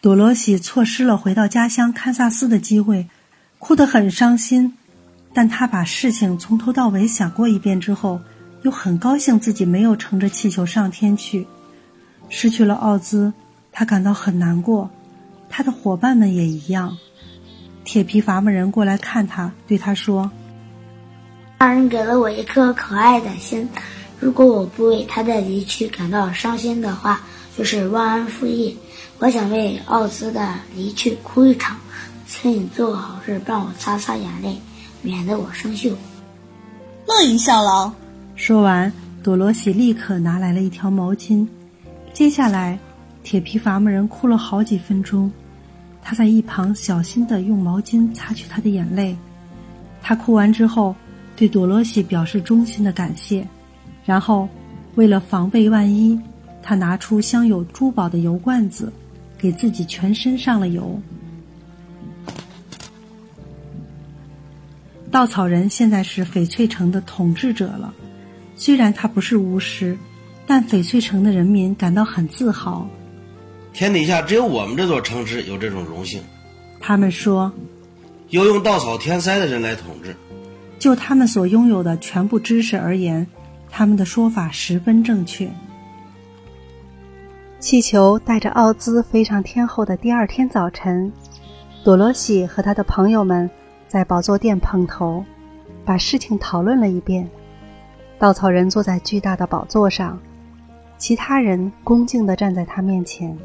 多罗西错失了回到家乡堪萨斯的机会，哭得很伤心。但他把事情从头到尾想过一遍之后，又很高兴自己没有乘着气球上天去。失去了奥兹，他感到很难过。他的伙伴们也一样。铁皮伐木人过来看他，对他说：“大人给了我一颗可爱的心，如果我不为他的离去感到伤心的话，就是忘恩负义。我想为奥兹的离去哭一场，请你做好事，帮我擦擦眼泪，免得我生锈。”乐于效劳。说完，多罗西立刻拿来了一条毛巾。接下来，铁皮伐木人哭了好几分钟。他在一旁小心地用毛巾擦去他的眼泪。他哭完之后，对多罗西表示衷心的感谢。然后，为了防备万一，他拿出镶有珠宝的油罐子，给自己全身上了油。稻草人现在是翡翠城的统治者了。虽然他不是巫师，但翡翠城的人民感到很自豪。天底下只有我们这座城市有这种荣幸。他们说，由用稻草填塞的人来统治。就他们所拥有的全部知识而言，他们的说法十分正确。气球带着奥兹飞上天后的第二天早晨朵罗西和他的朋友们在宝座店碰头把事情讨论了一遍。稻草人坐在巨大的宝座上其他人恭敬地站在他面前。